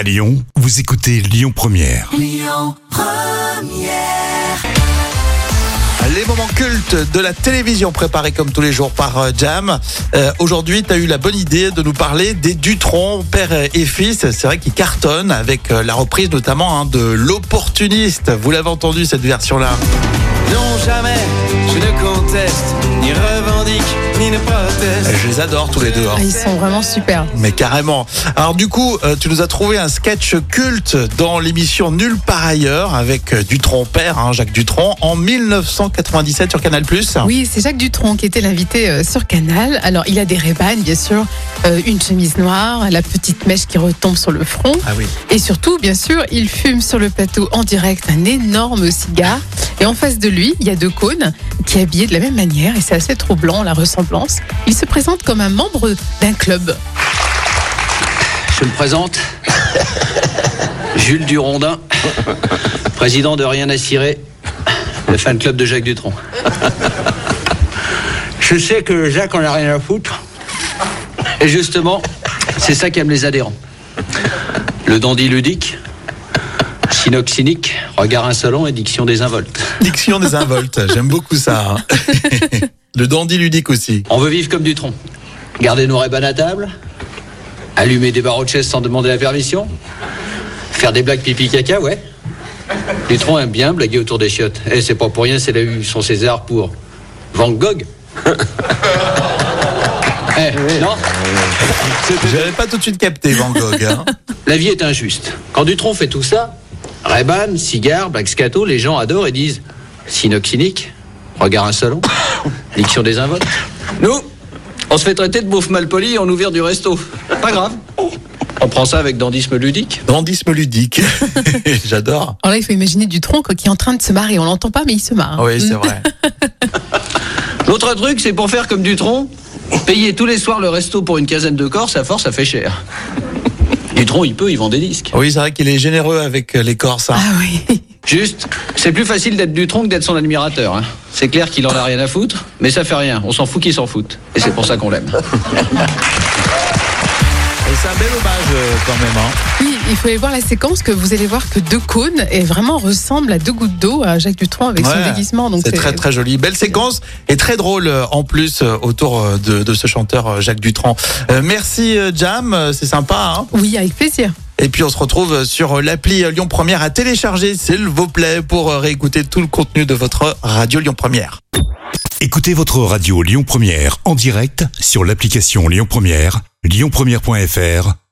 À Lyon, vous écoutez Lyon Première. Les moments cultes de la télévision préparés comme tous les jours par euh, Jam. Euh, Aujourd'hui, tu as eu la bonne idée de nous parler des Dutron, père et fils. C'est vrai qu'ils cartonnent avec euh, la reprise notamment hein, de L'Opportuniste. Vous l'avez entendu cette version-là Non, jamais, je ne conteste, ni revendique, ni ne proteste. Je les adore tous les deux. hein. Ils sont vraiment super. Mais carrément. Alors du coup, euh, tu nous as trouvé un sketch culte dans l'émission Nulle part ailleurs avec euh, Dutron père, hein, Jacques Dutron, en 1997 sur Canal+. Oui, c'est Jacques Dutronc qui était l'invité euh, sur Canal. Alors, il a des rébanes, bien sûr, une chemise noire, la petite mèche qui retombe sur le front. Ah oui. Et surtout, bien sûr, il fume sur le plateau en direct un énorme cigare. Et en face de lui, il y a deux cônes qui est habillé de la même manière. Et c'est assez troublant, la ressemblance. Il se présente comme un membre d'un club. Je me présente. Jules Durondin, président de Rien à cirer, le fan club de Jacques Dutronc. Je sais que Jacques en a rien à foutre. Et justement, c'est ça qu'aiment les adhérents. Le dandy ludique, synox cynique, regard insolent et diction désinvolte. Diction des involtes, j'aime beaucoup ça. hein. Le dandy ludique aussi. On veut vivre comme Dutronc. Garder nos rébans à table, allumer des barreaux de chaise sans demander la permission, faire des blagues pipi caca, ouais. Dutronc aime bien blaguer autour des chiottes. Et c'est pas pour rien, c'est a eu son César pour Van Gogh. Eh, non J'avais pas tout de suite capté Van Gogh. hein. La vie est injuste. Quand Dutronc fait tout ça, Reban, cigare, blague scato, les gens adorent et disent Synox cynique, regard insolent, diction désinvolte. Nous, on se fait traiter de beauf malpoli et on nous vire du resto. Pas grave. On prend ça avec dandisme ludique. Dandisme ludique. J'adore. Alors là, il faut imaginer Dutronc qui est en train de se marrer. On l'entend pas, mais il se marre. Oui, c'est vrai. L'autre truc, c'est pour faire comme Dutronc, payer tous les soirs le resto pour une quinzaine de corses, à force, ça fait cher. Dutronc, il peut, il vend des disques. Oui, c'est vrai qu'il est généreux avec euh, les Corses. hein. Ah oui. Juste, c'est plus facile d'être Dutronc que d'être son admirateur. hein. C'est clair qu'il en a rien à foutre, mais ça fait rien. On s'en fout qu'il s'en foute. Et c'est pour ça qu'on l'aime. Et c'est un bel hommage euh, quand même. hein. Il faut aller voir la séquence que vous allez voir que deux cônes et vraiment ressemble à deux gouttes d'eau à Jacques Dutronc avec son déguisement. Donc C'est très très joli. Belle séquence et très drôle euh, en plus euh, autour euh, de, de ce chanteur Jacques Dutronc. Euh, merci Jam, c'est sympa. Hein Oui, avec plaisir. et puis on se retrouve sur l'appli Lyon Première à télécharger s'il vous plaît pour réécouter tout le contenu de votre radio Lyon Première. Écoutez votre radio Lyon Première en direct sur l'application Lyon Première, lyonpremière.fr